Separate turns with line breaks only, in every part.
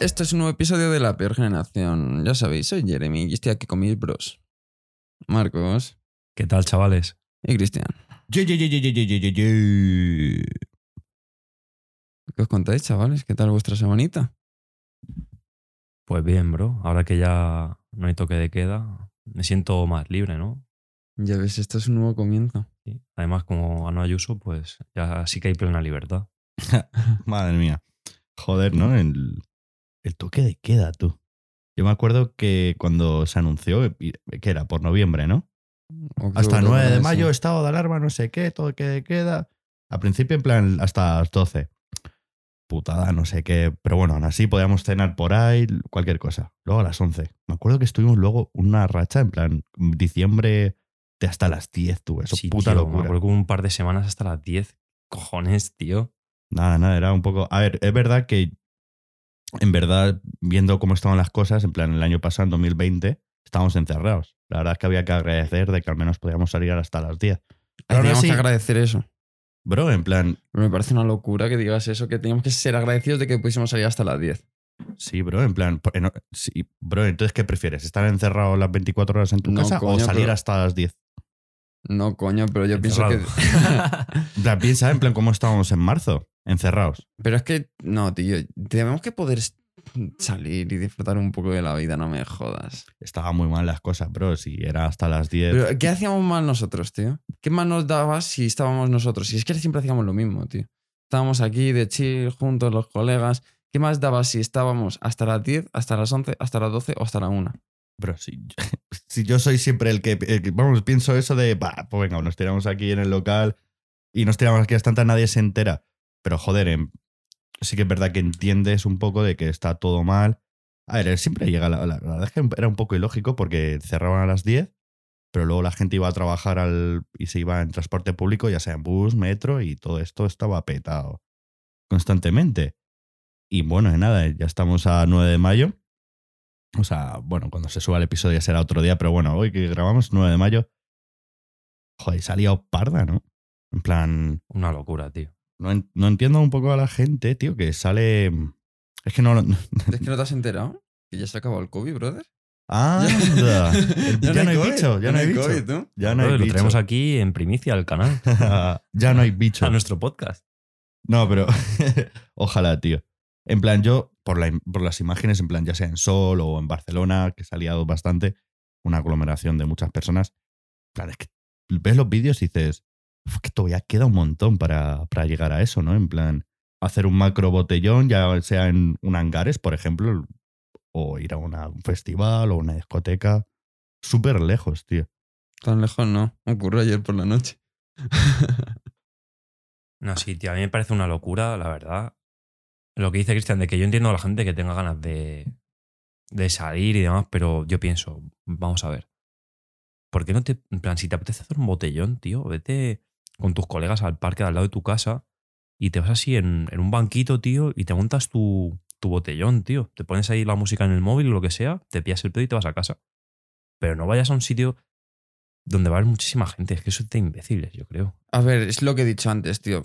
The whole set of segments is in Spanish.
Esto es un nuevo episodio de La Peor Generación. Ya sabéis, soy Jeremy y estoy aquí con mis bros. Marcos.
¿Qué tal, chavales?
Y Cristian. ¿Qué os contáis, chavales? ¿Qué tal vuestra semanita?
Pues bien, bro. Ahora que ya no hay toque de queda, me siento más libre, ¿no?
Ya ves, esto es un nuevo comienzo.
Sí. Además, como ganó Ayuso, pues ya sí que hay plena libertad.
Madre mía. Joder, ¿no? El, el toque de queda, tú. Yo me acuerdo que cuando se anunció, y- que era por noviembre, ¿no?
Octubre,
Hasta el 9 de
sí.
mayo, estado de alarma, no sé qué, toque de queda. Al principio, en plan, hasta las 12. Putada, no sé qué. Pero bueno, aún así podíamos cenar por ahí, cualquier cosa. Luego a las 11. Me acuerdo que estuvimos luego una racha, en plan, diciembre de hasta las 10, tú. Eso,
Sí,
puta
tío, Me
locura.
acuerdo que un par de semanas hasta las 10. Cojones, tío.
Nada, nada, era un poco. A ver, es verdad que. En verdad, viendo cómo estaban las cosas, en plan, el año pasado, en 2020, estábamos encerrados. La verdad es que había que agradecer de que al menos podíamos salir hasta las 10. Pero aún
Teníamos
así,
que agradecer eso.
bro, en plan,
Pero me parece una locura que digas eso, que teníamos que ser agradecidos de que pudiésemos salir hasta las 10.
sí, bro, en plan, sí, bro, entonces, ¿qué prefieres? ¿Estar encerrado las 24 horas en tu
No,
casa o salir
pero-
hasta las 10?
No, coño, pero yo pienso que.
Plan, piensa en plan cómo estábamos en marzo, encerrados.
pero es que, no, tío. Tenemos que poder salir y disfrutar un poco de la vida, no me jodas.
Estaban muy mal las cosas, bro, si era hasta las 10.
Pero, ¿qué hacíamos mal nosotros, tío? ¿Qué más nos daba si estábamos nosotros? Si es que siempre hacíamos lo mismo, tío. Estábamos aquí de chill, juntos, los colegas. ¿Qué más daba si estábamos hasta las 10, hasta las 11, hasta las 12 o hasta la 1?
Bro, si, si yo soy siempre el que, el que- Vamos, pienso eso de. "Bah, pues venga, nos tiramos aquí en el local y nos tiramos aquí hasta nadie se entera. Pero joder, em, sí que es verdad que entiendes un poco de que está todo mal. A ver, siempre llega. La, la- la verdad es que era un poco ilógico porque cerraban a las 10, pero luego la gente iba a trabajar al, y se iba en transporte público, ya sea en bus, metro, y todo esto estaba petado constantemente. Y bueno, nada, ya estamos a 9 de mayo. O sea, bueno, cuando se suba el episodio ya será otro día, pero bueno, hoy que grabamos, 9 de mayo. Joder, salía parda, ¿no? En plan,
Una locura, tío.
no, en- no entiendo un poco a la gente, tío, que sale. Es que no. lo-
¿Es que no te has enterado? Que ya se ha acabado el COVID, brother.
El- ya, no hay
COVID,
bicho, ya no hay bicho.
COVID, ¿no?
Ya no
Bro,
hay
lo
bicho.
traemos aquí en primicia al canal,
ya no hay bicho.
a nuestro podcast.
No, pero ojalá, tío. En plan, yo, por, la im- por las imágenes, en plan, ya sea en Sol o en Barcelona, que se ha liado bastante, una aglomeración de muchas personas. En plan, es que ves los vídeos y dices, "Uf, que todavía queda un montón para, para llegar a eso, ¿no? En plan, hacer un macro botellón, ya sea en un hangares, por ejemplo, o ir a una- un festival o una discoteca. Súper lejos, tío.
Tan lejos no. Ocurrió ayer por la noche.
No, sí, tío. A mí me parece una locura, la verdad. Lo que dice Cristian, de que yo entiendo a la gente que tenga ganas de, de salir y demás, pero yo pienso, vamos a ver. ¿Por qué no te. En plan, si te apetece hacer un botellón, tío, vete con tus colegas al parque de al lado de tu casa y te vas así en, un banquito, tío, y te montas tu, tu botellón, tío. Te pones ahí la música en el móvil o lo que sea, te pillas el pedo y te vas a casa. Pero no vayas a un sitio donde va a haber muchísima gente. Es que eso es de imbéciles, yo creo.
A ver, es lo que he dicho antes, tío.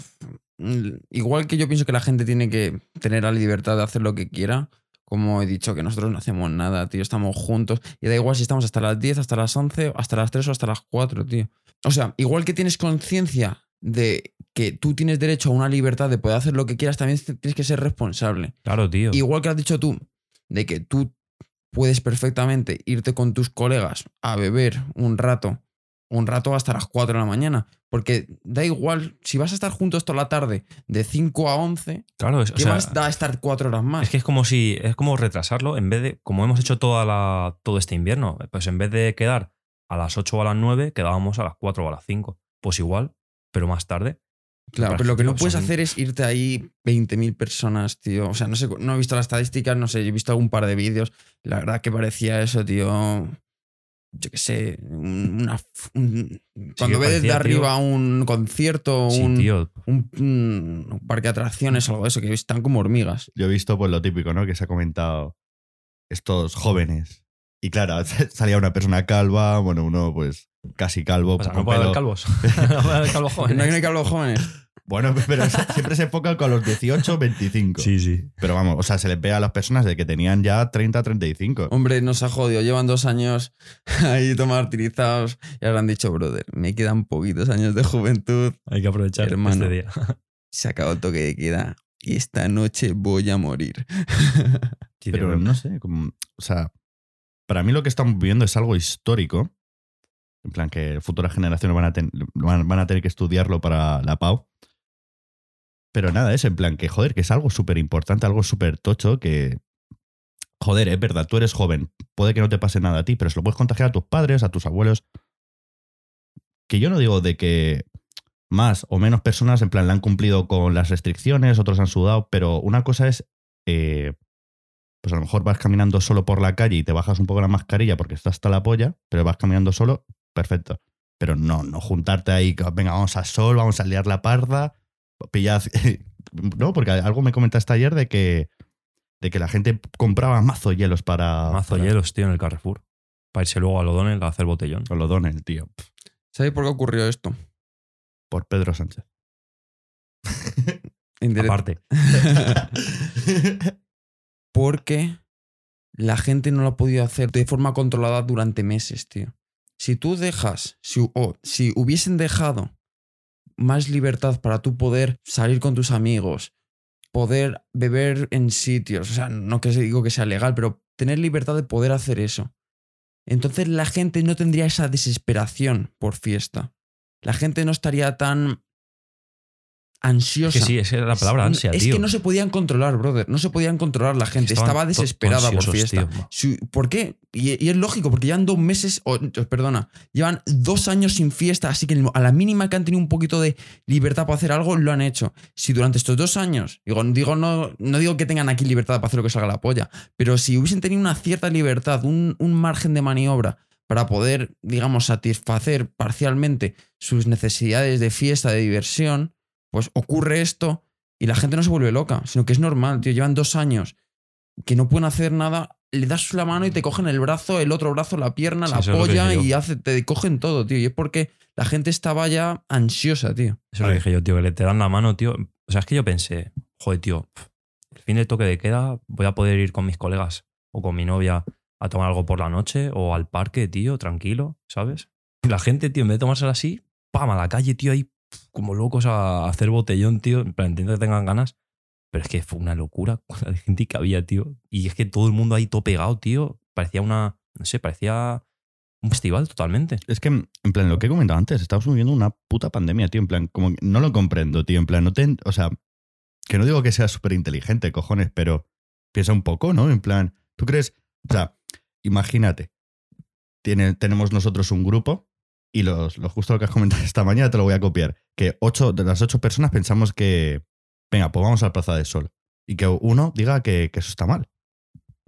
Igual que yo pienso que la gente tiene que tener la libertad de hacer lo que quiera, como he dicho, que nosotros no hacemos nada, tío, estamos juntos. Y da igual si estamos hasta las 10, hasta las 11, hasta las 3 o hasta las 4, tío. O sea, igual que tienes conciencia de que tú tienes derecho a una libertad de poder hacer lo que quieras, también tienes que ser responsable.
Claro, tío.
Igual que has dicho tú, de que tú puedes perfectamente irte con tus colegas a beber un rato, un rato hasta las 4 de la mañana. Porque da igual, si vas a estar juntos toda la tarde, de 5 a 11,
Claro, es, o
¿qué
sea,
más da estar 4 horas más?
Es que es como si. Es como retrasarlo en vez de. Como hemos hecho toda la, todo este invierno. Pues en vez de quedar a las 8 o a las 9, quedábamos a las 4 o a las 5. Pues igual, pero más tarde.
claro,
la
pero lo que no puedes hacer es irte ahí 20.000 personas, tío. O sea, no sé, no he visto las estadísticas, no sé, he visto algún par de vídeos. La verdad que parecía eso, tío. Yo qué sé, un- una, un- cuando ves desde
tío.
arriba un concierto,
Sí,
un,
tío.
un, un parque de atracciones algo de eso, que están como hormigas.
Yo he visto pues lo típico, ¿no? Que se ha comentado estos jóvenes. Y claro, salía una persona calva, bueno, uno pues casi calvo.
O sea, no puede haber calvos. no puede haber calvos jóvenes.
No hay, de jóvenes.
Bueno, pero siempre se enfocan con los 18, 25.
sí.
Pero vamos, o sea, se les ve a las personas de que tenían ya 30, 35.
Hombre, nos ha jodido. Llevan dos años ahí todo martirizados y ahora han dicho, brother, me quedan poquitos años de juventud.
Hay que aprovechar
Hermano.
este día.
Se acabó el toque de queda y esta noche voy a morir.
Sí,
Pero no sé, como, o sea, para mí lo que estamos viviendo es algo histórico. En plan, que futuras generaciones van a, ten- van, van a tener que estudiarlo para la PAU. Pero nada, es en plan que, joder, que es algo súper importante, algo súper tocho, que, joder, es verdad, tú eres joven, puede que no te pase nada a ti, pero se lo puedes contagiar a tus padres, a tus abuelos. Que yo no digo de que más o menos personas, en plan, la han cumplido con las restricciones, otros han sudado, pero una cosa es eh, pues a lo mejor vas caminando solo por la calle y te bajas un poco la mascarilla porque estás hasta la polla, pero vas caminando solo, perfecto. Pero no, no juntarte ahí, venga, vamos a sol, vamos a liar la parda, pillad. no, porque algo me comentaste ayer de que, de que la gente compraba mazo hielos para.
Mazo
para-
hielos, tío, en el Carrefour. Para irse luego a Lodonel a hacer botellón.
Con lo el tío.
¿Sabéis por qué ocurrió esto?
Por Pedro Sánchez.
Aparte.
Porque la gente no lo ha podido hacer de forma controlada durante meses, tío. Si tú dejas, si, o si hubiesen dejado más libertad para tú poder salir con tus amigos, poder beber en sitios, o sea, no que digo que sea legal, pero tener libertad de poder hacer eso. Entonces la gente no tendría esa desesperación por fiesta. La gente no estaría tan
Es
ansiosa.
que sí, esa era la palabra ansia,
es
tío.
que no se podían controlar, brother. No se podían controlar la gente. Estaba desesperada por fiesta.
tío.
¿Por qué? Y, y es lógico, porque llevan dos meses, o, perdona, llevan dos años sin fiesta, así que a la mínima que han tenido un poquito de libertad para hacer algo, lo han hecho. Si durante estos dos años, digo, digo no, no digo que tengan aquí libertad para hacer lo que salga la polla, pero si hubiesen tenido una cierta libertad, un, un margen de maniobra para poder, digamos, satisfacer parcialmente sus necesidades de fiesta, de diversión, pues ocurre esto y la gente no se vuelve loca, sino que es normal, tío. Llevan dos años que no pueden hacer nada, le das la mano y te cogen el brazo, el otro brazo, la pierna,
Sí,
la polla y hace, te cogen todo, tío. Y es porque la gente estaba ya ansiosa, tío.
Eso lo dije yo, tío, que le te dan la mano, tío. O sea, es que yo pensé, joder, tío, el fin de toque de queda voy a poder ir con mis colegas o con mi novia a tomar algo por la noche o al parque, tío, tranquilo, ¿sabes? Y la gente, tío, en vez de tomársela así, pam, a la calle, tío, ahí como locos a hacer botellón, tío. En plan, entiendo que tengan ganas, pero es que fue una locura con la gente que había, tío. Y es que todo el mundo ahí todo pegado, tío. Parecía una, no sé, parecía un festival totalmente.
Es que, en plan, lo que he comentado antes, estamos viviendo una puta pandemia, tío. En plan, como que no lo comprendo, tío. En plan, no te. O sea, que no digo que sea súper inteligente, cojones, pero piensa un poco, ¿no? En plan, ¿tú crees? O sea, imagínate, tiene, tenemos nosotros un grupo y los, lo justo lo que has comentado esta mañana te lo voy a copiar. Que ocho, de las ocho personas pensamos que, venga, pues vamos a la Plaza del Sol. Y que uno diga que, eso está mal.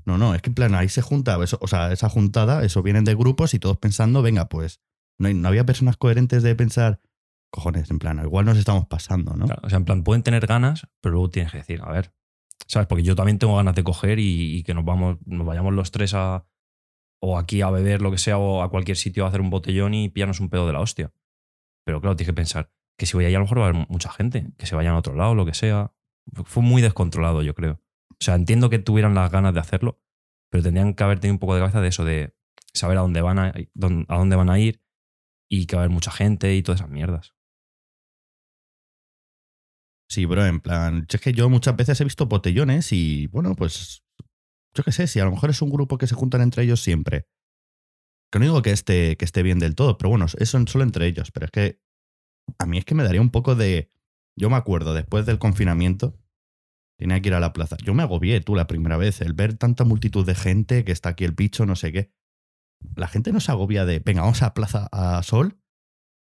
No, no, es que en plan ahí se junta, eso- o sea, esa juntada, eso vienen de grupos y todos pensando, venga, pues no, no había personas coherentes de pensar, cojones, en plan, igual nos estamos pasando, ¿no?
Claro, o sea, en plan, pueden tener ganas, pero luego tienes que decir, a ver, ¿sabes? Porque yo también tengo ganas de coger y, y que nos vamos, nos vayamos los tres a o aquí a beber lo que sea o a cualquier sitio a hacer un botellón y pillarnos un pedo de la hostia. Pero claro, tienes que pensar que si voy ahí a lo mejor va a haber mucha gente, que se vayan a otro lado, lo que sea. Fue muy descontrolado, yo creo. O sea, entiendo que tuvieran las ganas de hacerlo, pero tendrían que haber tenido un poco de cabeza de eso, de saber a dónde van a, a dónde van a ir y que va a haber mucha gente y todas esas mierdas.
Sí, bro, en plan, es que yo muchas veces he visto botellones y, bueno, pues, yo qué sé, si a lo mejor es un grupo que se juntan entre ellos siempre. Que no digo que esté, que esté bien del todo, pero bueno, eso solo entre ellos. Pero es que a mí es que me daría un poco de... Yo me acuerdo, después del confinamiento, tenía que ir a la plaza. Yo me agobié, tú, la primera vez, el ver tanta multitud de gente, que está aquí el bicho, no sé qué. La gente no se agobia de, venga, vamos a plaza a sol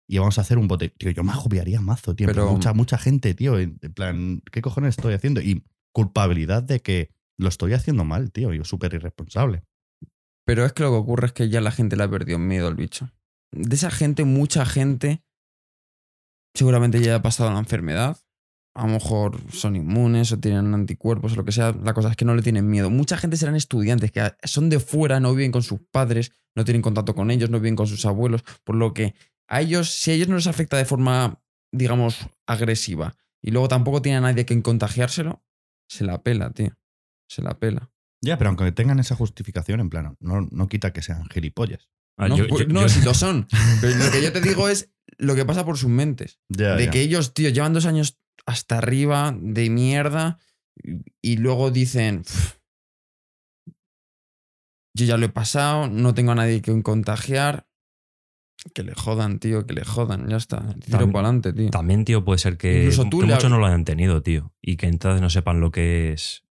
y vamos a hacer un bote. Tío, yo me agobiaría mazo, tío.
Pero-
mucha, mucha gente, tío. En plan, ¿qué cojones estoy haciendo? Y culpabilidad de que lo estoy haciendo mal, tío. Yo súper irresponsable.
Pero es que lo que ocurre es que ya la gente le ha perdido miedo al bicho. De esa gente, mucha gente seguramente ya ha pasado la enfermedad. A lo mejor son inmunes o tienen anticuerpos o lo que sea. La cosa es que no le tienen miedo. Mucha gente serán estudiantes que son de fuera, no viven con sus padres, no tienen contacto con ellos, no viven con sus abuelos. Por lo que a ellos, si a ellos no les afecta de forma, digamos, agresiva, y luego tampoco tiene a nadie que contagiárselo, se la pela, tío. Se la pela.
Ya, pero aunque tengan esa justificación, en plano, no, no quita que sean gilipollas.
Ah,
no,
yo-
pues,
yo-
no,
yo-
si lo son. Pero lo que yo te digo es lo que pasa por sus mentes.
Ya,
de
ya.
que ellos, tío, llevan dos años hasta arriba de mierda y, luego dicen, "Pff, yo ya lo he pasado, no tengo a nadie que contagiar. Que le jodan, tío, que le jodan, ya está. Tiro
Tam-
para adelante, tío.
También, tío, puede ser que,
Incluso tú
que muchos no lo hayan tenido, tío. Y que entonces no sepan lo que es.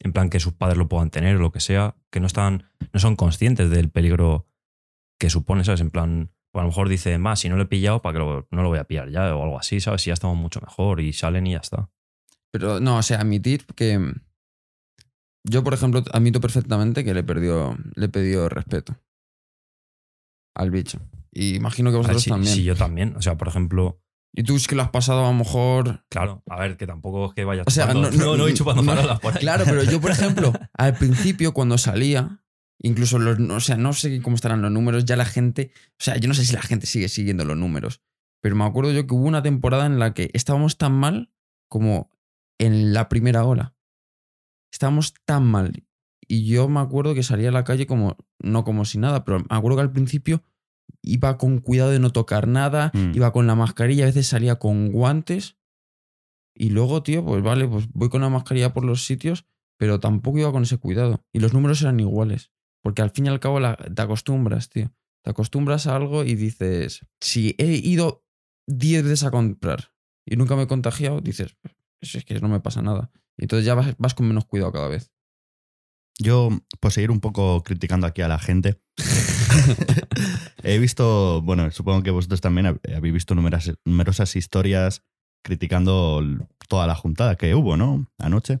En plan, que sus padres lo puedan tener o lo que sea. Que no están. No son conscientes del peligro que supone, ¿sabes? En plan. pues a lo mejor dicen, más, si no lo he pillado, ¿para que lo- no lo voy a pillar ya? O algo así, ¿sabes? Si ya estamos mucho mejor y salen y ya está.
Pero no, o sea, admitir que. Yo, por ejemplo, admito perfectamente que le perdió, le pidió respeto al bicho. Y imagino que
ver,
vosotros
si,
también.
si yo también. O sea, por ejemplo.
Y tú es que lo has pasado a lo mejor.
Claro, a ver, que tampoco es que vaya
O sea,
chupando-
no- no-
no voy chupando
no-
por ahí.
Claro, pero yo, por ejemplo, al principio, cuando salía, incluso los. O sea, no sé cómo estarán los números, ya la gente. O sea, yo no sé si la gente sigue siguiendo los números. Pero me acuerdo yo que hubo una temporada en la que estábamos tan mal como en la primera ola. Estábamos tan mal. Y yo me acuerdo que salía a la calle como. No como si nada, pero me acuerdo que al principio iba con cuidado de no tocar nada,
Mm.
iba con la mascarilla, a veces salía con guantes. Y luego, tío, pues vale, pues voy con la mascarilla por los sitios, pero tampoco iba con ese cuidado. Y los números eran iguales. Porque al fin y al cabo la- te acostumbras, tío. Te acostumbras a algo y dices, si he ido 10 veces a comprar y nunca me he contagiado, dices, "Pues es que no me pasa nada. Y entonces ya vas, vas con menos cuidado cada vez.
Yo, por seguir un poco criticando aquí a la gente, he visto, bueno, supongo que vosotros también hab- habéis visto numerosas, numerosas historias criticando toda la juntada que hubo, ¿no? Anoche.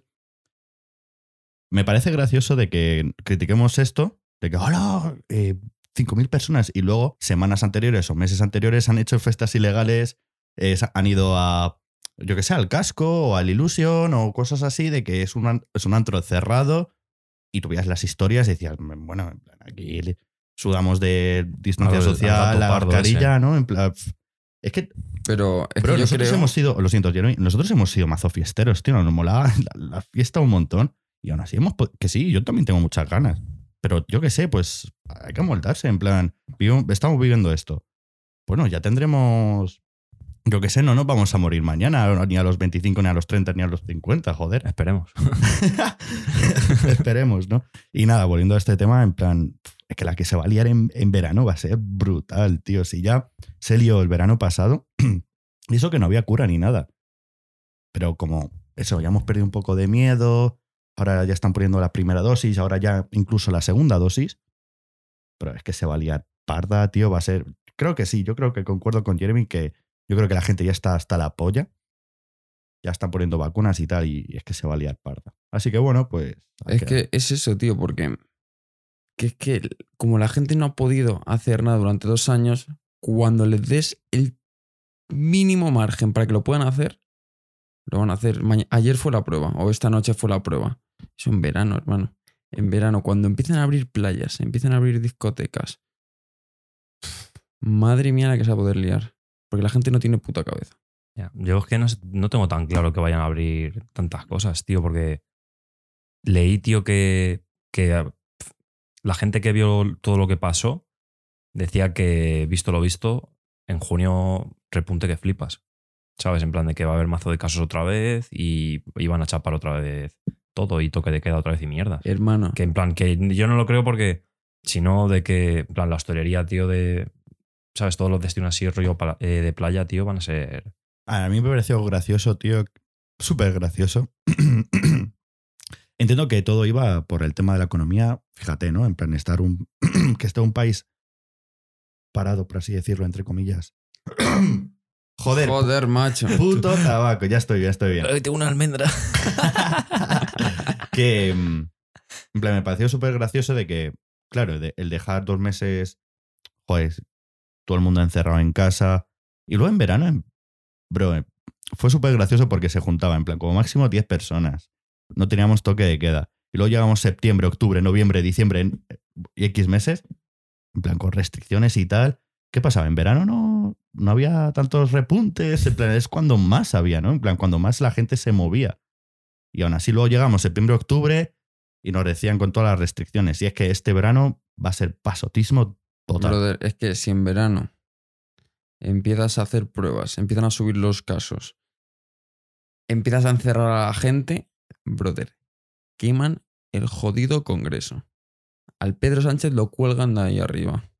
Me parece gracioso de que critiquemos esto, de que, hola, eh, 5.000 personas, y luego semanas anteriores o meses anteriores han hecho fiestas ilegales, eh, han ido a, yo que sé, al casco o al Illusion o cosas así, de que es un, es un antro cerrado y tú veías las historias y decías, bueno, en plan, aquí sudamos de distancia
Al- al
social, la mascarilla, ¿no? En plan, es que,
Pero es
pero
que yo
nosotros
creo...
hemos sido, lo siento, Jeremy, nosotros hemos sido mazo fiesteros, tío, nos molaba la, la fiesta un montón y aún así hemos, que sí, yo también tengo muchas ganas, pero yo qué sé, pues hay que moldarse, en plan, vivo- estamos viviendo esto. Bueno, ya tendremos, yo qué sé, no nos vamos a morir mañana, ni a los 25, ni a los 30, ni a los 50, joder.
Esperemos.
Esperemos, ¿no? Y nada, volviendo a este tema, en plan, es que la que se va a liar en, en verano va a ser brutal, tío. Si ya se lió el verano pasado, y eso que no había cura ni nada. Pero como eso, ya hemos perdido un poco de miedo, ahora ya están poniendo la primera dosis, ahora ya incluso la segunda dosis. Pero es que se va a liar parda, tío, va a ser... Creo que sí, yo creo que concuerdo con Jeremy que yo creo que la gente ya está hasta la polla. Ya están poniendo vacunas y tal, y es que se va a liar parda. Así que bueno, pues...
Es que es eso, tío, porque que es que como la gente no ha podido hacer nada durante dos años, cuando les des el mínimo margen para que lo puedan hacer, lo van a hacer. Ayer fue la prueba, o esta noche fue la prueba. Eso en verano, hermano. En verano, cuando empiezan a abrir playas, empiezan a abrir discotecas. Madre mía, la que se va a poder liar. Porque la gente no tiene puta cabeza.
Ya, Yo es que no, no tengo tan claro que vayan a abrir tantas cosas, tío, porque leí, tío, que, que la gente que vio todo lo que pasó decía que, visto lo visto, en junio repunte que flipas. ¿Sabes? En plan de que va a haber mazo de casos otra vez y iban a chapar otra vez todo y toque de queda otra vez y mierda.
Hermano.
Que en plan, que yo no lo creo porque, sino de que, en plan, la hostelería, tío, de. ¿Sabes? Todos los destinos así, rollo eh, de playa, tío, van a ser.
A mí me pareció gracioso, tío. Súper gracioso. Entiendo que todo iba por el tema de la economía. Fíjate, ¿no? En plan, estar un. que esté un país parado, por así decirlo, entre comillas. Joder,
Joder, macho.
puto tabaco. Ya estoy, ya estoy bien.
tengo una almendra.
que. mm, En plan, me pareció súper gracioso de que, claro, de- el dejar dos meses. Joder, todo el mundo encerrado en casa. Y luego en verano, bro, eh, fue súper gracioso porque se juntaba, en plan, como máximo 10 personas. No teníamos toque de queda. Y luego llegamos septiembre, octubre, noviembre, diciembre y X meses, en plan, con restricciones y tal. ¿Qué pasaba? En verano no. no había tantos repuntes, en plan, es cuando más había, ¿no? En plan, cuando más la gente se movía. Y aún así luego llegamos septiembre, octubre y nos decían con todas las restricciones. Y es que este verano va a ser pasotismo
Brother, es que si en verano empiezas a hacer pruebas, empiezan a subir los casos, empiezas a encerrar a la gente, brother, queman el jodido Congreso. Al Pedro Sánchez lo cuelgan de ahí arriba.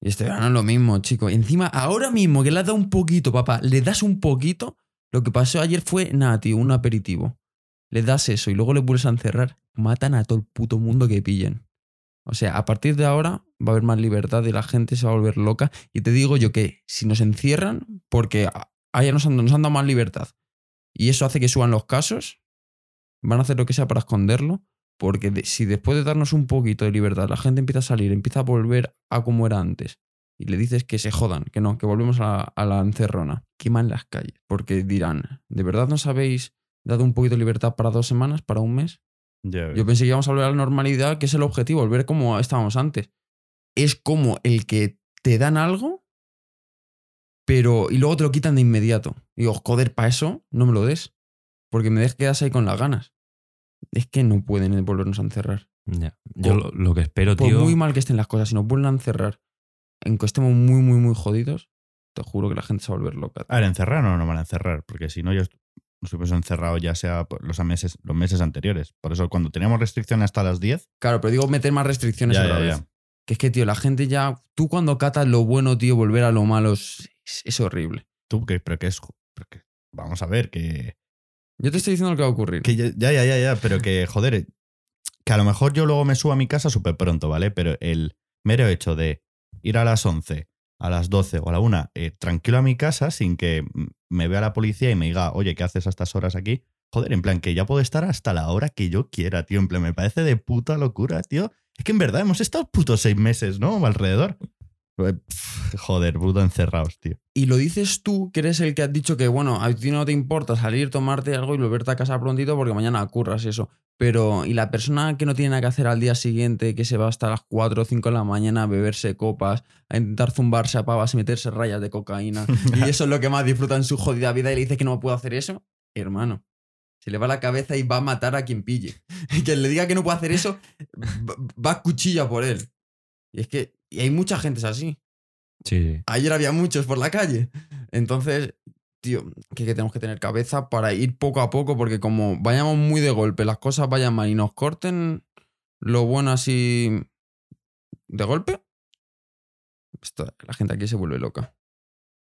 Y este verano es lo mismo, chico. Encima, ahora mismo que le has dado un poquito, papá, le das un poquito, lo que pasó ayer fue, nada, tío, un aperitivo. Le das eso y luego le vuelves a encerrar, matan a todo el puto mundo que pillen. O sea, a partir de ahora va a haber más libertad y la gente se va a volver loca. Y te digo yo que si nos encierran, porque allá nos han, nos han dado más libertad, y eso hace que suban los casos, van a hacer lo que sea para esconderlo, porque de- si después de darnos un poquito de libertad la gente empieza a salir, empieza a volver a como era antes, y le dices que se jodan, que no, que volvemos a, a la encerrona, queman las calles, porque dirán, ¿de verdad nos habéis dado un poquito de libertad para dos semanas, para un mes? Yo pensé que íbamos a volver a la normalidad, que es el objetivo, volver como estábamos antes. Es como el que te dan algo, pero. y luego te lo quitan de inmediato. Y digo, joder, para eso no me lo des. Porque me des quedas ahí con las ganas. Es que no pueden volvernos a encerrar.
Ya. Yo
Por-
lo, lo que espero,
Por
tío.
muy mal que estén las cosas, si nos vuelven a encerrar en que estemos muy, muy, muy jodidos, te juro que la gente se va a volver loca.
A ver, encerrar o no nos van a encerrar, porque si no, ya est- nos hubiésemos encerrado ya sea los meses, los meses anteriores. Por eso, cuando teníamos restricción hasta las 10,
Claro, pero digo meter más restricciones
Ya,
otra
ya,
vez.
ya.
Que es que, tío, la gente ya. Tú cuando catas lo bueno, tío, volver a lo malo es, es horrible.
tú, que, pero que es. pero que- vamos a ver, que.
Yo te estoy diciendo lo que va a ocurrir.
que ya, ya, ya, ya, pero que, joder, eh, que a lo mejor yo luego me subo a mi casa súper pronto, ¿vale? Pero el mero hecho de ir a las 11, a las 12 o a la 1, eh, tranquilo a mi casa sin que me vea la policía y me diga, oye, ¿qué haces a estas horas aquí? Joder, en plan, que ya puedo estar hasta la hora que yo quiera, tío. En plan, me parece de puta locura, tío. Es que en verdad hemos estado putos seis meses, ¿no? Alrededor. Eh, Joder, puto encerrados, tío.
Y lo dices tú, que eres el que has dicho que, bueno, a ti no te importa salir, tomarte algo y volverte a casa prontito porque mañana curras y eso. Pero, ¿y la persona que no tiene nada que hacer al día siguiente, que se va hasta las 4 o 5 de la mañana a beberse copas, a intentar zumbarse a pavas y meterse rayas de cocaína? y eso es lo que más disfruta en su jodida vida y le dice que no puedo hacer eso? Hermano, se le va la cabeza y va a matar a quien pille. Y quien le diga que no puede hacer eso, va, a cuchilla por él. Y es que, y hay mucha gente así.
Sí, sí.
Ayer había muchos por la calle. Entonces, tío, que, que tenemos que tener cabeza para ir poco a poco, porque como vayamos muy de golpe, las cosas vayan mal y nos corten lo bueno así de golpe, esto- la gente aquí se vuelve loca.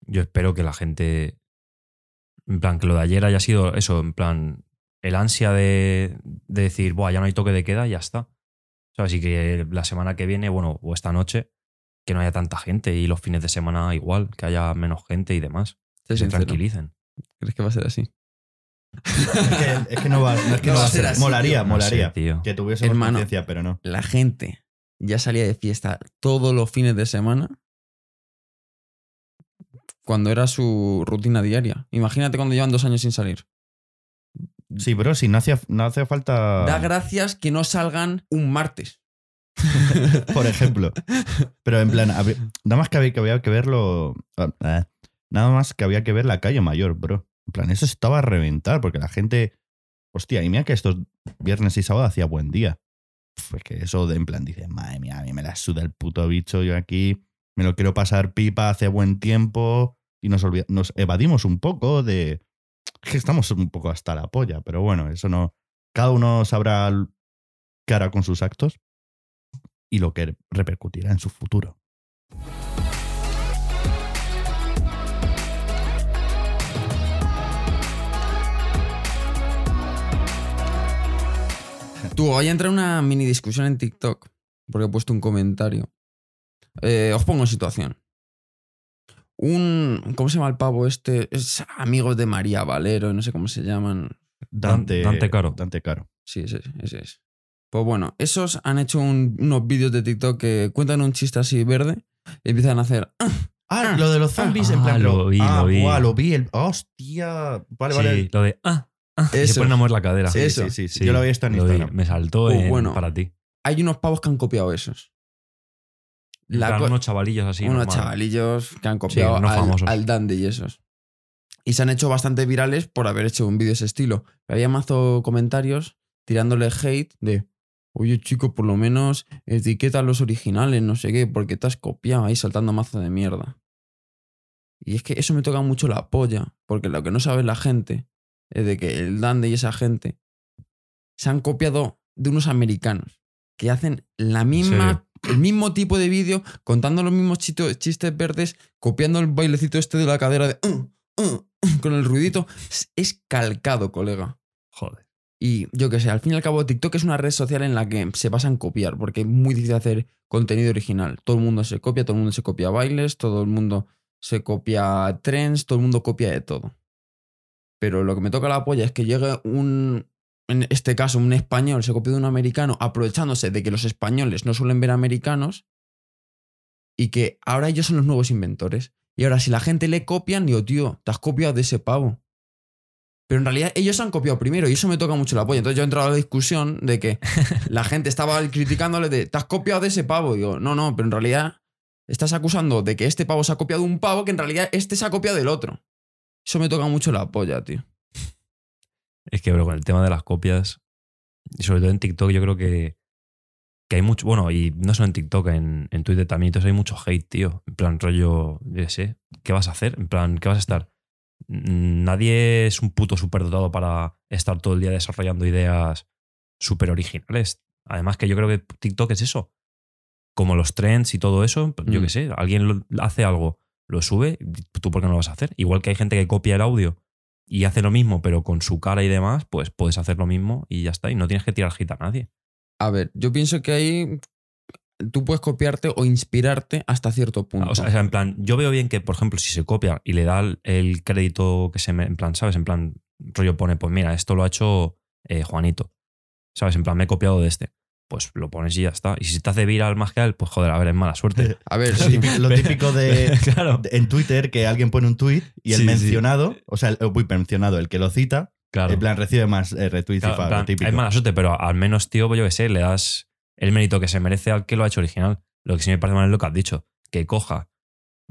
Yo espero que la gente. En plan, que lo de ayer haya sido eso, en plan, el ansia de, de decir, Buah, ya no hay toque de queda y ya está. O sea, así que la semana que viene, bueno, o esta noche, que no haya tanta gente y los fines de semana igual, que haya menos gente y demás. Que se tranquilicen.
¿Crees que va a ser así?
Es que, es que no va, no es que no va a ser.
así,
Molaría,
tío.
No sé,
molaría.
tío.
que tuviésemos
Hermano.
conciencia, pero no.
La gente ya salía de fiesta todos los fines de semana cuando era su rutina diaria. Imagínate cuando llevan dos años sin salir.
Sí, bro, sí, no hacía, no hacía falta.
Da gracias que no salgan un martes.
por ejemplo. Pero en plan, nada más que había, que había que verlo. ah, eh, nada más que había que ver la calle mayor, bro. En plan, eso estaba a reventar porque la gente. Hostia, y mira que estos viernes y sábado hacía buen día. Pues que eso de en plan, dice, madre mía, a mí me la suda el puto bicho, yo aquí me lo quiero pasar pipa, hace buen tiempo. Y nos, evadimos un poco de. Que estamos un poco hasta la polla, pero bueno, eso no. Cada uno sabrá qué hará con sus actos y lo que repercutirá en su futuro.
Tú, hoy entra una mini discusión en TikTok porque he puesto un comentario. Eh, os pongo en situación. Un. ¿Cómo se llama el pavo este? Es amigo de María Valero, no sé cómo se llaman.
Dante,
Dante Caro.
Dante Caro.
Sí, ese, ese es. Pues bueno, esos han hecho un- unos vídeos de TikTok que cuentan un chiste así verde y empiezan a hacer. "Ah".
Ah,
Ah,
lo de los zombies, en
ah,
plan.
lo vi,
ah,
lo vi.
guau, lo vi. el- hostia. Vale,
sí,
vale.
lo de. Ah, ah, y se ponen a mover la cadera.
Sí,
eso.
sí, sí, sí. Yo lo había visto en
lo vi.
Instagram.
Me saltó en-
bueno.
para ti.
Hay unos pavos que han copiado esos. La
unos chavalillos así.
unos
normal.
chavalillos que han copiado al, al Dandy y esos. Y se han hecho bastante virales por haber hecho un vídeo de ese estilo. Había mazo comentarios tirándole hate de, oye chico, por lo menos etiqueta los originales, no sé qué, porque te has copiado ahí saltando mazo de mierda. Y es que eso me toca mucho la polla, porque lo que no sabe la gente es de que el Dandy y esa gente se han copiado de unos americanos que hacen la misma, el mismo tipo de vídeo, contando los mismos chistes verdes, copiando el bailecito este de la cadera de "Uh, uh", con el ruidito. Es- Es calcado, colega.
Joder.
Y yo qué sé, al fin y al cabo, TikTok es una red social en la que se basa en copiar, porque es muy difícil hacer contenido original. Todo el mundo se copia, todo el mundo se copia bailes, todo el mundo se copia trends, todo el mundo copia de todo. Pero lo que me toca la polla es que llegue un, en este caso, un español se copia de un americano, aprovechándose de que los españoles no suelen ver americanos y que ahora ellos son los nuevos inventores. Y ahora, si la gente le copian, digo, tío, te has copiado de ese pavo. Pero en realidad ellos han copiado primero y eso me toca mucho la polla. Entonces yo he entrado a la discusión de que la gente estaba criticándole de, te has copiado de ese pavo. Y digo, no, no, pero en realidad estás acusando de que este pavo se ha copiado de un pavo que en realidad este se ha copiado del otro. Eso me toca mucho la polla, tío.
Es que, bro, con el tema de las copias, y sobre todo en TikTok, yo creo que, que hay mucho. Bueno, y no solo en TikTok, en, en Twitter también, entonces hay mucho hate, tío. En plan, rollo, yo sé, ¿qué vas a hacer? En plan, ¿qué vas a estar? Nadie es un puto superdotado para estar todo el día desarrollando ideas súper originales. Además, que yo creo que TikTok es eso. Como los trends y todo eso, yo
Mm.
qué sé, alguien lo- hace algo, lo sube, ¿tú por qué no lo vas a hacer? Igual que hay gente que copia el audio y hace lo mismo, pero con su cara y demás, pues puedes hacer lo mismo y ya está. Y no tienes que tirar hit a nadie.
A ver, yo pienso que ahí tú puedes copiarte o inspirarte hasta cierto punto.
O sea, en plan, yo veo bien que, por ejemplo, si se copia y le da el- el crédito que se me. En plan, ¿sabes? En plan, rollo pone, pues mira, esto lo ha hecho eh, Juanito. ¿Sabes? En plan, me he copiado de este. Pues lo pones y ya está. Y si te hace viral más que a él, pues joder, a ver, es mala suerte.
a ver,
Lo típico, lo típico de,
claro.
de- en Twitter que alguien pone un tweet y el
Sí, sí.
mencionado, o sea, el, uy, mencionado, el que lo cita,
claro.
en plan recibe más eh, retweets
Claro,
y fa-
en plan,
lo típico.
es mala suerte, pero al menos, tío, pues yo que sé, le das el mérito que se merece al que lo ha hecho original. Lo que sí me parece mal es lo que has dicho. Que coja,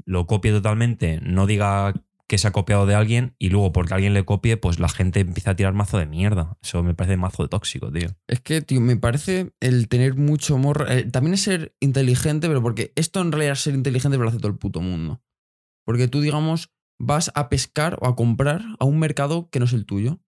lo copie totalmente, no diga que se ha copiado de alguien y luego porque alguien le copie, pues la gente empieza a tirar mazo de mierda. Eso me parece mazo de tóxico, tío.
Es que, tío, me parece el tener mucho morro. eh, también es ser inteligente, pero porque esto en realidad es ser inteligente, pero lo hace todo el puto mundo. Porque tú, digamos, vas a pescar o a comprar a un mercado que no es el tuyo.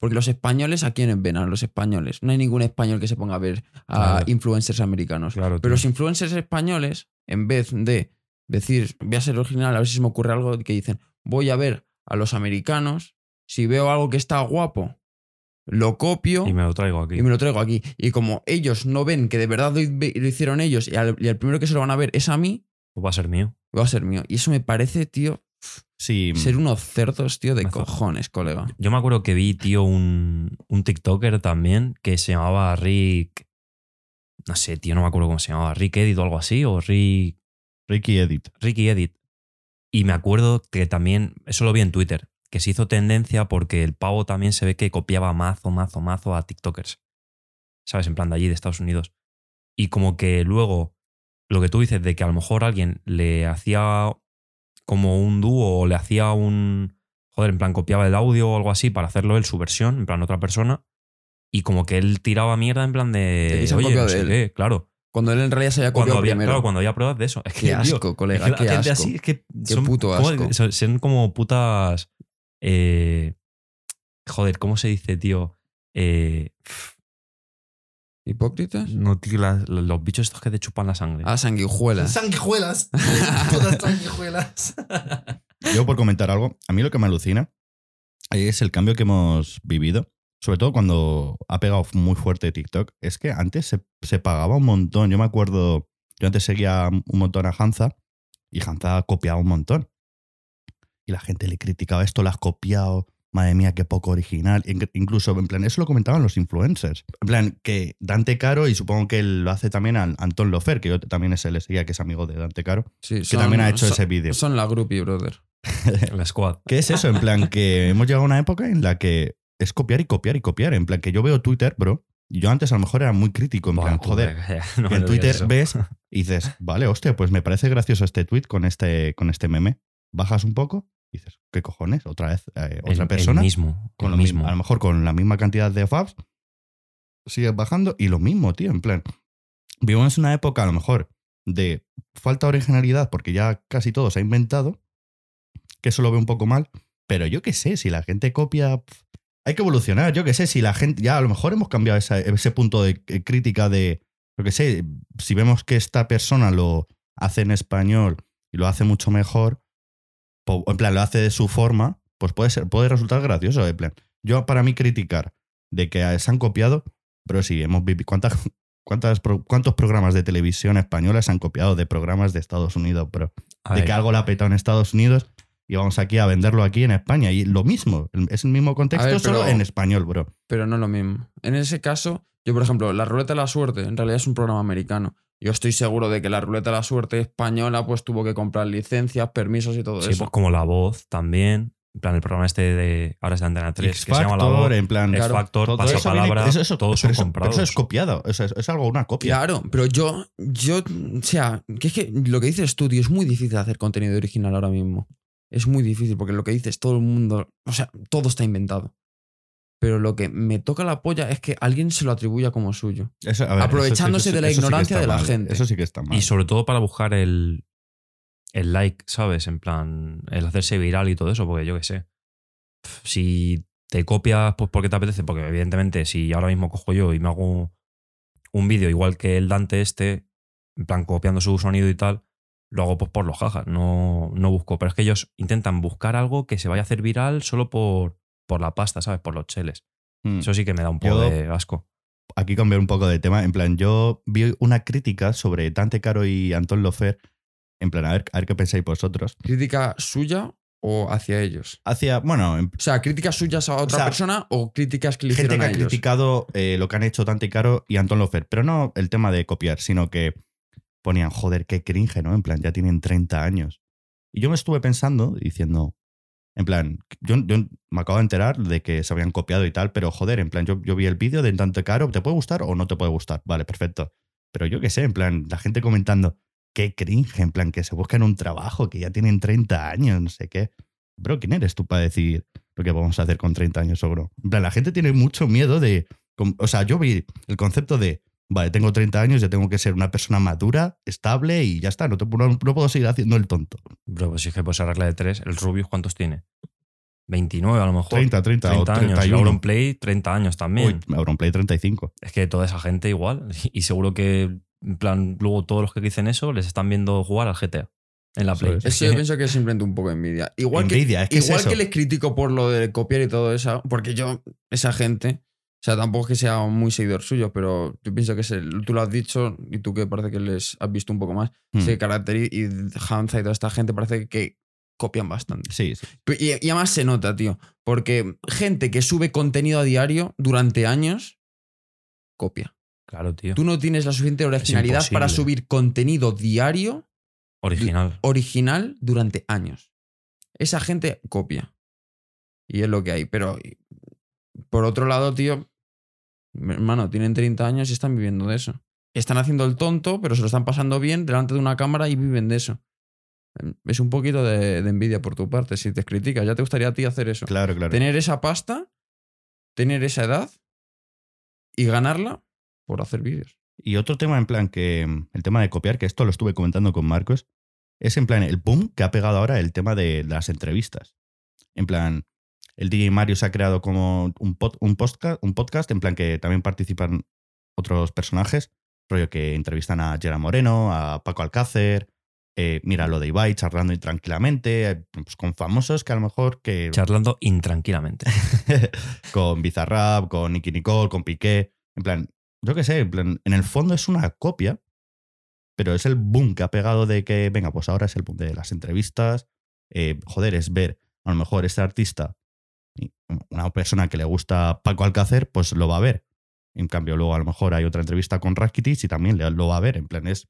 Porque los españoles, ¿a quiénes ven? A los españoles. No hay ningún español que se ponga a ver a
Claro.
influencers americanos.
Claro,
Pero los influencers españoles, en vez de decir, voy a ser original, a ver si se me ocurre algo, que dicen, voy a ver a los americanos, si veo algo que está guapo, lo copio
Y me lo traigo aquí.
y me lo traigo aquí. Y como ellos no ven que de verdad lo, lo hicieron ellos y al, y al primero que se lo van a ver es a mí,
Pues va a ser mío.
va a ser mío. Y eso me parece, tío,
Sí,
ser unos cerdos, tío, de cojones, colega.
Yo me acuerdo que vi, tío, un, un TikToker también que se llamaba Rick. No sé, tío, no me acuerdo cómo se llamaba. Rick Edit o algo así. O Rick.
Ricky Edit.
Ricky Edit. Y me acuerdo que también, eso lo vi en Twitter, que se hizo tendencia porque el pavo también se ve que copiaba mazo, mazo, mazo a TikTokers. ¿Sabes? En plan de allí, de Estados Unidos. Y como que luego, lo que tú dices de que a lo mejor alguien le hacía como un dúo o le hacía un. Joder, en plan copiaba el audio o algo así para hacerlo él su versión, en plan otra persona. Y como que él tiraba mierda en plan
De
Oye, no
de
sé
él".
qué", claro.
Cuando él en realidad se había
Cuando había,
primero.
claro, cuando había pruebas de eso. Es que,
Qué
tío,
asco, colega,
es que
qué
la gente
asco.
así es que
Qué
son,
puto
¿cómo-
asco.
son- son como putas. eh, joder, ¿cómo se dice, tío? Eh,
¿Hipócritas?
no, tío, las- los bichos estos que te chupan la sangre.
Ah, sanguijuelas.
Sanguijuelas. Todas sanguijuelas. Yo por comentar algo, a mí lo que me alucina es el cambio que hemos vivido, sobre todo cuando ha pegado muy fuerte TikTok, es que antes se, se pagaba un montón. Yo me acuerdo, yo antes seguía un montón a Hanza y Hanza copiaba un montón. Y la gente le criticaba esto, lo has copiado, madre mía, qué poco original. In- Incluso, en plan, eso lo comentaban los influencers. En plan, que Dante Caro, y supongo que lo hace también a Anton Lofer, que yo también ese le seguía, que es amigo de Dante Caro,
Sí,
que
son-
también ha hecho
son-
ese vídeo.
Son la groupie, brother.
La squad.
¿Qué es eso? En plan, que hemos llegado a una época en la que es copiar y copiar y copiar. En plan, que yo veo Twitter, bro, yo antes a lo mejor era muy crítico, en plan, joder,
no
en Twitter ves y dices, vale, hostia, pues me parece gracioso este tweet con este, con este meme. Bajas un poco y dices, ¿qué cojones? Otra vez, eh,
El-
otra
el
persona.
mismo.
con
el
lo
mismo.
mismo. A lo mejor con la misma cantidad de fabs, sigues bajando y lo mismo, tío, en plan. Vivimos una época a lo mejor de falta de originalidad porque ya casi todo se ha inventado, que eso lo veo un poco mal, pero yo qué sé, si la gente copia, hay que evolucionar, yo qué sé, si la gente, ya a lo mejor hemos cambiado esa- ese punto de eh, crítica de, yo qué sé, si vemos que esta persona lo hace en español y lo hace mucho mejor, po- en plan, lo hace de su forma, pues puede, ser, puede resultar gracioso. En plan, yo para mí criticar de que se han copiado, pero sí, hemos vivido. ¿Cuántas, cuántas, ¿Cuántos programas de televisión española se han copiado de programas de Estados Unidos? Pero de que algo la ha petado en Estados Unidos y vamos aquí a venderlo aquí en España. Y lo mismo, es el mismo contexto, solo en español, bro.
Pero no es lo mismo. En ese caso, yo, por ejemplo, la ruleta de la suerte en realidad es un programa americano. Yo estoy seguro de que la ruleta de la suerte española pues tuvo que comprar licencias, permisos y todo
sí,
eso.
pues como La Voz también. En plan, el programa este de. Ahora es de Antena 3,
X
que se llama La
Factor,
Voz.
en plan.
X
claro,
Factor,
todo
Paso
eso eso- eso-
todos son
eso-
comprados.
Pero eso es copiado, eso es, es algo, una copia.
Claro, pero yo, yo, o sea, que es que lo que dices tú, tío, es muy difícil hacer contenido original ahora mismo. Es muy difícil porque lo que dices, todo el mundo, o sea, todo está inventado. Pero lo que me toca la polla es que alguien se lo atribuya como suyo.
Eso- a ver,
Aprovechándose de la ignorancia de la
mal,
gente.
Eso sí que está mal.
Y sobre todo para buscar el, el like, ¿sabes? En plan, el hacerse viral y todo eso, porque yo qué sé. Si te copias, pues porque te apetece, porque evidentemente si ahora mismo cojo yo y me hago un vídeo igual que el Dante este, en plan copiando su sonido y tal, lo hago pues por los jajas, no, no busco. Pero es que ellos intentan buscar algo que se vaya a hacer viral solo por, por la pasta, ¿sabes? Por los cheles.
Mm.
Eso sí que me da un poco
Yo-
de asco.
aquí cambiar un poco de tema. En plan, yo vi una crítica sobre Dante Caro y Anton Lofer. En plan, a ver, a ver qué pensáis vosotros.
¿Crítica suya o hacia ellos?
Hacia, bueno, en-
O sea, críticas suyas a otra
sea,
persona o críticas que le
gente que
a
ha criticado eh, lo que han hecho Dante Caro y Anton Lofer. Pero no el tema de copiar, sino que ponían, joder, qué cringe, ¿no? En plan, ya tienen 30 años. Y yo me estuve pensando, diciendo, en plan, yo, yo me acabo de enterar de que se habían copiado y tal, pero joder, en plan, yo, yo vi el vídeo de Dante Caro, ¿te puede gustar o no te puede gustar? Vale, perfecto. Pero yo qué sé, en plan, la gente comentando, qué cringe, en plan, que se buscan un trabajo, que ya tienen 30 años, no sé qué. Bro, ¿quién eres tú para decir lo que vamos a hacer con 30 años, bro? En plan, la gente tiene mucho miedo de. O sea, yo vi el concepto de. Vale, tengo 30 años, ya tengo que ser una persona madura, estable y ya está. No, te- no- no puedo seguir haciendo el tonto.
Bro, pues si es que pues esa regla de tres, el Rubius, ¿cuántos tiene? 29 a lo mejor.
30, 30,
30
o
años. Y
31.
Auronplay, 30 años también.
Uy, Auronplay 35.
Es que toda esa gente igual. Y seguro que, en plan, luego todos los que dicen eso les están viendo jugar al GTA en la Play.
es.
Eso yo pienso que es simplemente un poco de envidia. Igual
Envidia,
que,
es que es
igual
eso.
que les critico por lo de copiar y todo eso, porque yo, esa gente, sea, tampoco es que sea muy seguidor suyo, pero yo pienso que es el- tú lo has dicho y tú que parece que les has visto un poco más,
Hmm.
ese carácter y, y Hanza y toda esta gente parece que copian bastante.
Sí, sí.
Y, y además se nota, tío, porque gente que sube contenido a diario durante años, copia.
Claro, tío.
Tú no tienes la suficiente originalidad para subir contenido diario
Original.
original durante años. Esa gente copia. Y es lo que hay. Pero por otro lado, tío, hermano, tienen 30 años y están viviendo de eso. Están haciendo el tonto, pero se lo están pasando bien delante de una cámara y viven de eso. Es un poquito de, de envidia por tu parte. Si te criticas, ya te gustaría a ti hacer eso.
Claro, claro.
Tener esa pasta, tener esa edad y ganarla por hacer vídeos.
Y otro tema, en plan, que mm, el tema de copiar, que esto lo estuve comentando con Marcos, es en plan el boom que ha pegado ahora el tema de las entrevistas. En plan, el DJ Mario se ha creado como un, pod- un, podcast, un podcast, en plan que también participan otros personajes, rollo que entrevistan a Gerard Moreno, a Paco Alcácer, eh, mira lo de Ibai charlando y tranquilamente, eh, pues con famosos que a lo mejor que
Charlando intranquilamente.
con Bizarrap, con Nicky Nicole, con Piqué. En plan, yo qué sé, en, plan, en el fondo es una copia, pero es el boom que ha pegado de que, venga, pues ahora es el boom de las entrevistas. Eh, joder, es ver, a lo mejor este artista, una persona que le gusta Paco Alcácer, pues lo va a ver. En cambio, luego a lo mejor hay otra entrevista con Rakitic y también lo va a ver. En plan, es.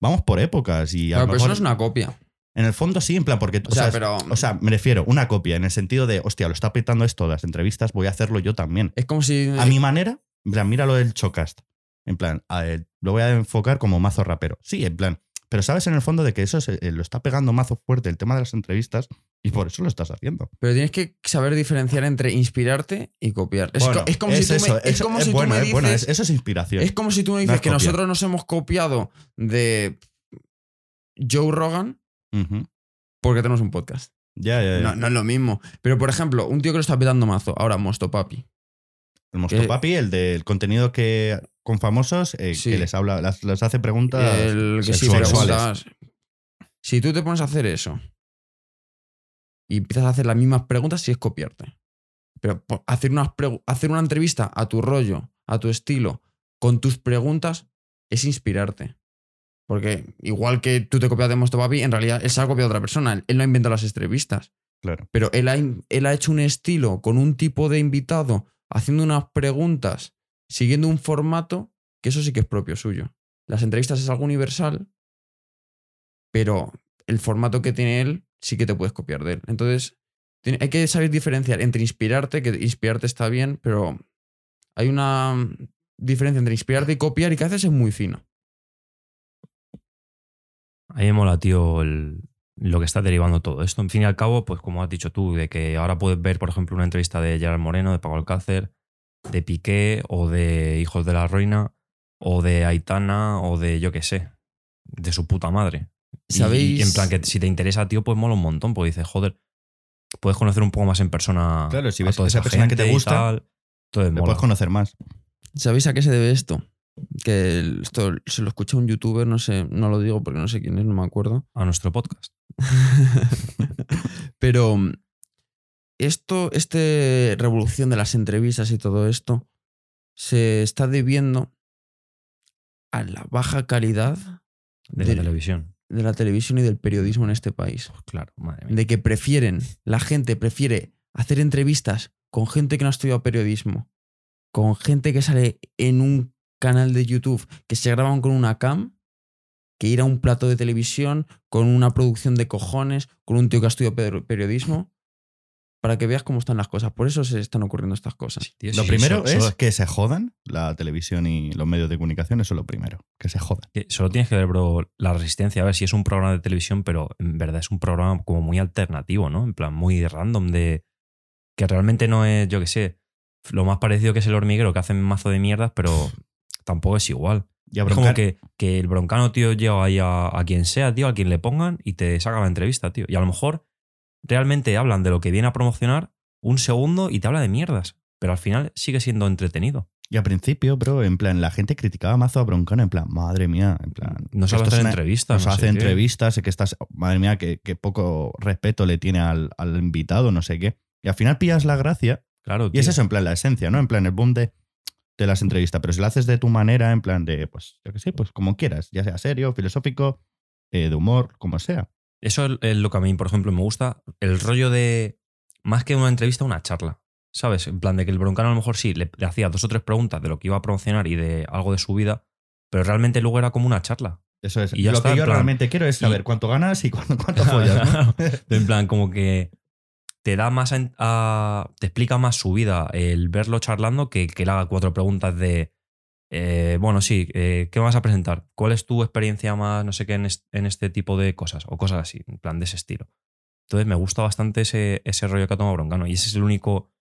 Vamos por épocas y a
Pero,
lo
pero eso no es una copia.
En el fondo sí, en plan, porque.
O sea, pero
o sea, me refiero, una copia, en el sentido de, hostia, lo está petando esto las entrevistas, voy a hacerlo yo también.
es como si.
A mi manera, En plan, mira lo del Chocast. En plan, a ver, lo voy a enfocar como mazo rapero. Sí, en plan. Pero sabes en el fondo de que eso se- eh, lo está pegando mazo fuerte el tema de las entrevistas y por eso lo estás haciendo.
Pero tienes que saber diferenciar entre inspirarte y copiar. Es,
Bueno,
co- es como si tú me, es como tú
bueno,
me
es bueno,
dices-
es- eso es inspiración.
Es como si tú me dices
es
que
copiar.
nosotros nos hemos copiado de Joe Rogan porque tenemos un podcast.
Ya, ya, ya.
No, no es lo mismo. Pero, por ejemplo, un tío que lo está petando mazo, ahora Mosto Papi.
El Mosto
eh,
Papi, el del contenido que con famosos, eh,
Sí.
que les habla, las- les hace preguntas.
El que sí
sexuales.
preguntas. Si tú te pones a hacer eso y empiezas a hacer las mismas preguntas, sí es copiarte. Pero hacer, unas hacer una entrevista a tu rollo, a tu estilo, con tus preguntas, es inspirarte. Porque igual que tú te copias de Mosto Papi, en realidad él se ha copiado a otra persona. Él- no ha inventado las entrevistas.
Claro.
Pero él ha, él ha hecho un estilo con un tipo de invitado, haciendo unas preguntas, siguiendo un formato, que eso sí que es propio suyo. Las entrevistas es algo universal, pero el formato que tiene él sí que te puedes copiar de él. Entonces, hay que saber diferenciar entre inspirarte, que inspirarte está bien, pero hay una mm, diferencia entre inspirarte y copiar y que a veces es muy fino.
A mí me mola, tío, lo que está derivando todo esto. En fin y al cabo, pues como has dicho tú, de que ahora puedes ver, por ejemplo, una entrevista de Gerard Moreno, de Paco Alcácer, de Piqué, o de Hijos de la Ruina, o de Aitana, o de yo qué sé, de su puta madre. Y-
¿Sabéis?
Y, en plan, que si te interesa, tío, pues mola un montón, porque dices, joder, puedes conocer un poco más en persona.
Claro, si
a
ves
toda
esa persona que te
gente y
gusta,
tal. Entonces,
Le
mola.
puedes conocer más.
¿Sabéis a qué se debe esto? Que esto se lo escucha un youtuber, no sé, no lo digo porque no sé quién es, no me acuerdo.
A nuestro podcast.
Pero esto, esta revolución de las entrevistas y todo esto se está debiendo a la baja calidad
De la televisión.
de la televisión y del periodismo en este país.
Pues claro, madre mía.
De que prefieren, la gente prefiere hacer entrevistas con gente que no ha estudiado periodismo, con gente que sale en un canal de YouTube que se graban con una cam, que ir a un plato de televisión con una producción de cojones, con un tío que ha estudiado per- periodismo, para que veas cómo están las cosas. Por eso se están ocurriendo estas cosas.
Tío,
Lo
sí,
primero
solo-
es
solo-
que se jodan la televisión y los medios de comunicación, eso es lo primero, que se jodan.
que solo tienes que ver, bro, la resistencia. A ver si es un programa de televisión, pero en verdad es un programa como muy alternativo, ¿no? En plan, muy random, de. Que realmente no es, yo qué sé, lo más parecido que es el hormiguero, que hacen mazo de mierdas, pero tampoco es igual.
Y
Es como que, que el broncano, tío, lleva ahí a, a quien sea, tío, a quien le pongan y te saca la entrevista, tío. Y a lo mejor realmente hablan de lo que viene a promocionar un segundo y te habla de mierdas. Pero al final sigue siendo entretenido.
Y al principio, bro, en plan, la gente criticaba mazo a Broncano, en plan, madre mía, en plan.
No sabe
esto es
hacer
una-
entrevistas.
Nos
no
hace entrevistas, que estás, madre mía, que, que poco respeto le tiene al, al invitado, no sé qué. Y al final pillas la gracia.
Claro,
Y es eso, en plan, la esencia, ¿no? En plan, el boom de, de las entrevistas. Pero si lo haces de tu manera, en plan de, pues, yo qué sé, pues como quieras, ya sea serio, filosófico, eh, de humor, como sea.
Eso es- lo que a mí, por ejemplo, me gusta. El rollo de. Más que una entrevista, una charla. ¿Sabes? En plan de que el broncano a lo mejor sí le, le hacía dos o tres preguntas de lo que iba a promocionar y de algo de su vida, pero realmente luego era como una charla.
Eso es.
Y
lo
está,
que yo
plan-
realmente quiero es saber
y-
cuánto ganas y cuánto, cuánto follas, ¿no?
en plan, como que te da más. a- a- te explica más su vida el verlo charlando que que él haga cuatro preguntas de. Eh, bueno, sí, eh, ¿qué vas a presentar? ¿Cuál es tu experiencia más, no sé qué, en, est- en este tipo de cosas? O cosas así, en plan de ese estilo. Entonces me gusta bastante ese, ese rollo que ha tomado Broncano. Y ese es el único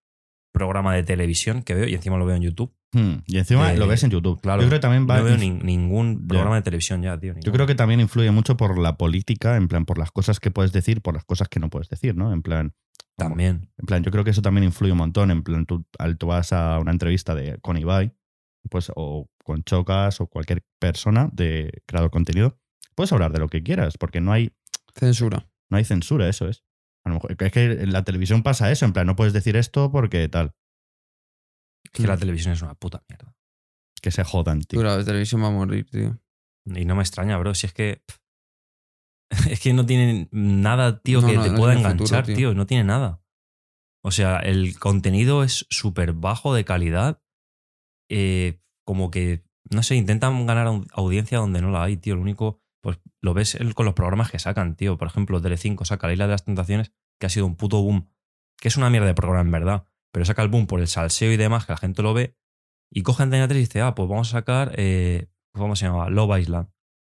programa de televisión que veo y encima lo veo en YouTube.
Hmm, Y encima
Eh,
lo ves en YouTube.
Claro,
Yo creo que también va.
no veo ningún programa de televisión ya, tío.
Yo creo que también influye mucho por la política, en plan, por las cosas que puedes decir, por las cosas que no puedes decir, ¿no? En plan,
También.
En plan, yo creo que eso también influye un montón. En plan, tú, al, tú vas a una entrevista de, con Ibai, pues, o con Chocas, o cualquier persona de creador de contenido, puedes hablar de lo que quieras, porque no hay,
Censura.
no hay censura, eso es. A lo mejor, es que en la televisión pasa eso, en plan, no puedes decir esto porque tal,
Es que la televisión es una puta mierda.
que se jodan, tío.
La televisión va a morir, tío.
Y no me extraña, bro. Si es que. Es que no tiene nada, tío,
No,
que
no,
te
no
pueda enganchar,
futuro,
tío.
tío.
No tiene nada. O sea, el contenido es súper bajo de calidad. Eh, como que, no sé, intentan ganar au- audiencia donde no la hay, tío. Lo único, pues lo ves con los programas que sacan, tío. Por ejemplo, Telecinco saca La Isla de las Tentaciones, que ha sido un puto boom. Que es una mierda de programa, en verdad. Pero saca el boom por el salseo y demás, que la gente lo ve. Y coge Antena 3 y dice, ah, pues vamos a sacar, eh, ¿cómo se llama? Love Island,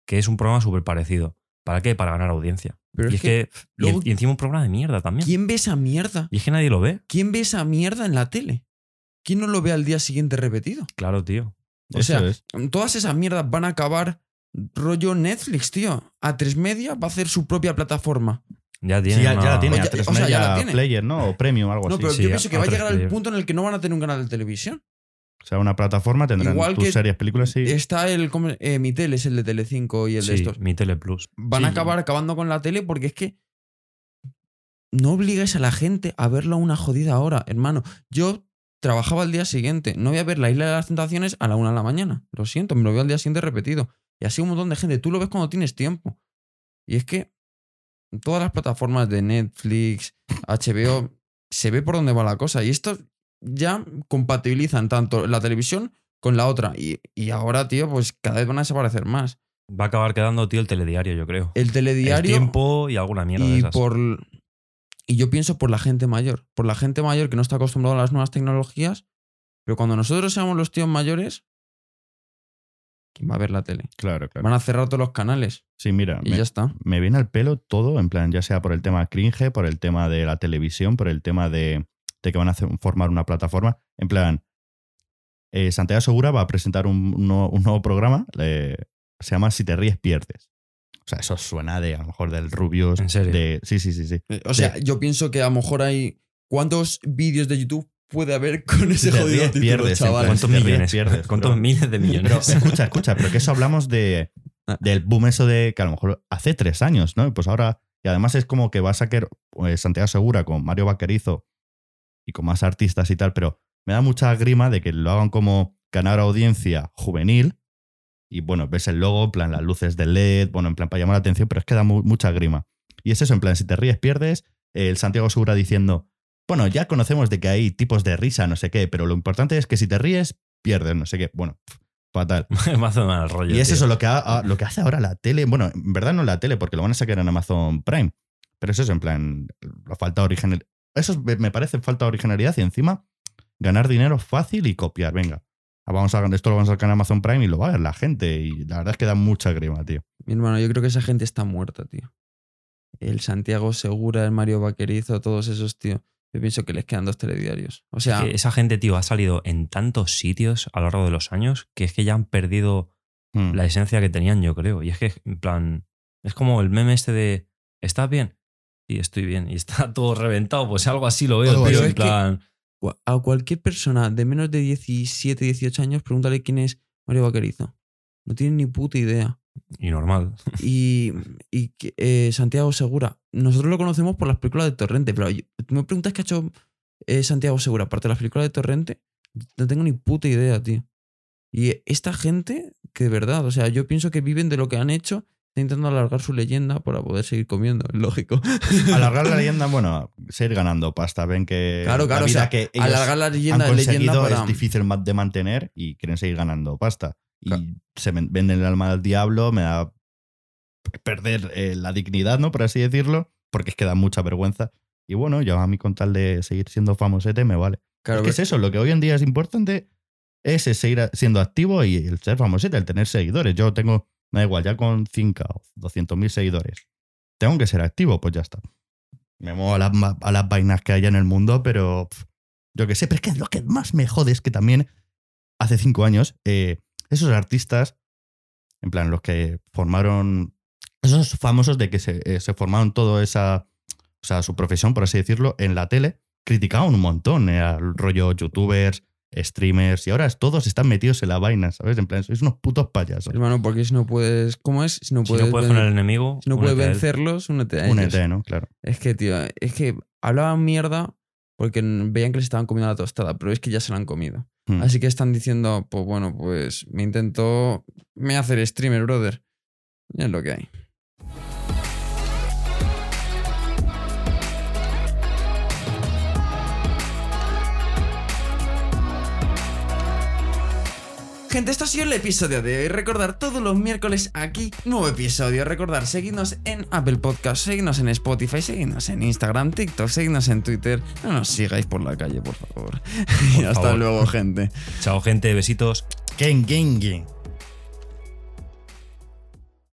que es un programa súper parecido. ¿Para qué? Para ganar audiencia.
Pero
y
es
que,
luego-
y encima un programa de mierda también.
¿Quién ve esa mierda?
Y es que nadie lo ve.
¿Quién ve esa mierda en la tele? ¿Quién no lo ve al día siguiente repetido?
Claro, tío.
O
Eso
sea,
es.
Todas esas mierdas van a acabar rollo Netflix, tío. A tres media va a hacer su propia plataforma.
Ya tiene
Sí, ya,
una-
ya la tiene,
O
a
ya-
tres
o sea, ya
media
la tiene.
player, ¿no? O premium, algo
No,
así.
pero
sí,
yo pienso que va a llegar al
player.
punto en el que no van a tener un canal de televisión.
O sea, una plataforma tendrán
Igual
tus
que
series, películas y.
Está el. ¿cómo- eh, mi tele es el de Telecinco y el de estos.
mi Tele Plus.
Van a acabar acabando con la tele porque es que. No obligues a la gente a verlo a una jodida hora, hermano. Yo trabajaba al día siguiente. No voy a ver la Isla de las Tentaciones a la una de la mañana. Lo siento, me lo veo al día siguiente repetido. Y así un montón de gente. Tú lo ves cuando tienes tiempo. Y es que todas las plataformas de Netflix, HBO, se ve por dónde va la cosa. Y esto ya compatibilizan tanto la televisión con la otra. Y, y ahora, tío, pues cada vez van a desaparecer más.
Va a acabar quedando, tío, el telediario, yo creo.
El
El
telediario.
tiempo y alguna mierda de
y
esas.
por. Y yo pienso por la gente mayor. Por la gente mayor que no está acostumbrada a las nuevas tecnologías. Pero cuando nosotros seamos los tíos mayores. ¿Quién va a ver la tele?
Claro, claro.
Van a cerrar todos los canales.
Sí, mira,
Y
me,
ya está.
me viene al pelo todo, en plan, ya sea por el tema cringe, por el tema de la televisión, por el tema de, de que van a hacer- formar una plataforma. En plan, eh, Santiago Segura va a presentar un, un nuevo, un nuevo programa, eh, se llama Si te ríes, pierdes. O sea, eso suena de, a lo mejor, del Rubius.
¿En serio?
De, sí, sí, sí, sí.
Eh, O sea, yo pienso que a lo mejor hay. ¿Cuántos vídeos de YouTube puede haber con ese jodido título,
pierdes,
chaval?
¿Cuántos millones?
pierdes,
¿Cuántos
pero-
miles de millones?
Pero escucha, escucha, pero que eso hablamos de,
Ah.
del boom eso de que a lo mejor hace tres años, ¿no? Y Pues ahora, y además es como que va a sacar pues, Santiago Segura con Mario Vaquerizo y con más artistas y tal, pero me da mucha grima de que lo hagan como ganar audiencia juvenil y bueno, ves el logo, en plan las luces de LED, bueno, en plan para llamar la atención, pero es que da mu- mucha grima. Y es eso, en plan, si te ríes, pierdes, el Santiago Segura diciendo, bueno, ya conocemos de que hay tipos de risa, no sé qué, pero lo importante es que si te ríes, pierdes, no sé qué. Bueno, fatal.
Hace mal rollo.
Y es
tío.
eso lo que, ha- lo que hace ahora la tele. Bueno, en verdad no la tele, porque lo van a sacar en Amazon Prime. Pero es eso, en plan, la falta original. Eso es- me me parece falta de originalidad y encima ganar dinero fácil y copiar. Venga, vamos a, esto lo vamos a sacar en Amazon Prime y lo va a ver la gente. Y la verdad es que da mucha grima, tío.
Mi hermano, yo creo que esa gente está muerta, tío. El Santiago Segura, el Mario Vaquerizo, todos esos, tío. Yo pienso que les quedan dos telediarios. O sea,
Que esa gente, tío, ha salido en tantos sitios a lo largo de los años que es que ya han perdido
Mm.
la esencia que tenían, yo creo. Y es que, en plan, es como el meme este de, ¿estás bien? Sí, estoy bien. Y está todo reventado, pues algo así lo veo, tío.
así.
En
Es que-
plan,
Gua- A cualquier persona de menos de 17, 18 años, pregúntale quién es Mario Vaquerizo. No tiene ni puta idea.
y normal.
Y, y eh, Santiago Segura, nosotros lo conocemos por las películas de Torrente, pero yo- tú me preguntas qué ha hecho eh, Santiago Segura, aparte de las películas de Torrente, no tengo ni puta idea, tío. Y esta gente, que de verdad, o sea, yo pienso que viven de lo que han hecho, intentando alargar su leyenda para poder seguir comiendo, es lógico.
Alargar la leyenda, bueno, seguir ganando pasta. Ven que
Claro, claro,
la
o
vida
sea,
que ellos
alargar la
han
leyenda,
conseguido
leyenda para...
es difícil de mantener y quieren seguir ganando pasta. Y
Claro.
se ven- venden el alma al diablo, me da perder eh, la dignidad, ¿no? Por así decirlo, porque es que da mucha vergüenza. Y bueno, yo a mí con tal de seguir siendo famosete me vale.
Claro,
es que es eso, lo que hoy en día es importante es seguir siendo activo y el ser famosete, el tener seguidores. Yo tengo, da igual, ya con 5 o 200 mil seguidores. Tengo que ser activo, pues ya está. Me muevo a las, a las vainas que haya en el mundo, pero pf, yo qué sé. Pero es que lo que más me jode es que también hace cinco años eh, esos artistas, en plan, los que formaron, esos famosos de que se, eh, formaron toda esa, o sea, su profesión, por así decirlo, en la tele, criticaban un montón eh, al rollo youtubers, streamers, y ahora todos están metidos en la vaina, ¿sabes? En plan, sois unos putos payasos.
Hermano, porque si no puedes. ¿Cómo es? Si no
Si
puedes,
no puedes
ven-
con el enemigo,
si no puedes
únete
vencerlos, únete a
Un
ellos.
ET, ¿no? Claro.
Es que, tío, es que hablaban mierda porque veían que les estaban comiendo la tostada, pero es que ya se la han comido.
Hmm.
Así que están diciendo, pues bueno, pues me intento. Me hacer streamer, brother. Y es lo que hay. Gente, esto ha sido el episodio de hoy. Recordar todos los miércoles aquí, nuevo episodio. Recordar, seguidnos en Apple Podcast, seguidnos en Spotify, seguidnos en Instagram, TikTok, seguidnos en Twitter. No nos sigáis por la calle, por favor. y hasta
favor.
luego, gente.
Chao, gente. Besitos.
Ken Gengi.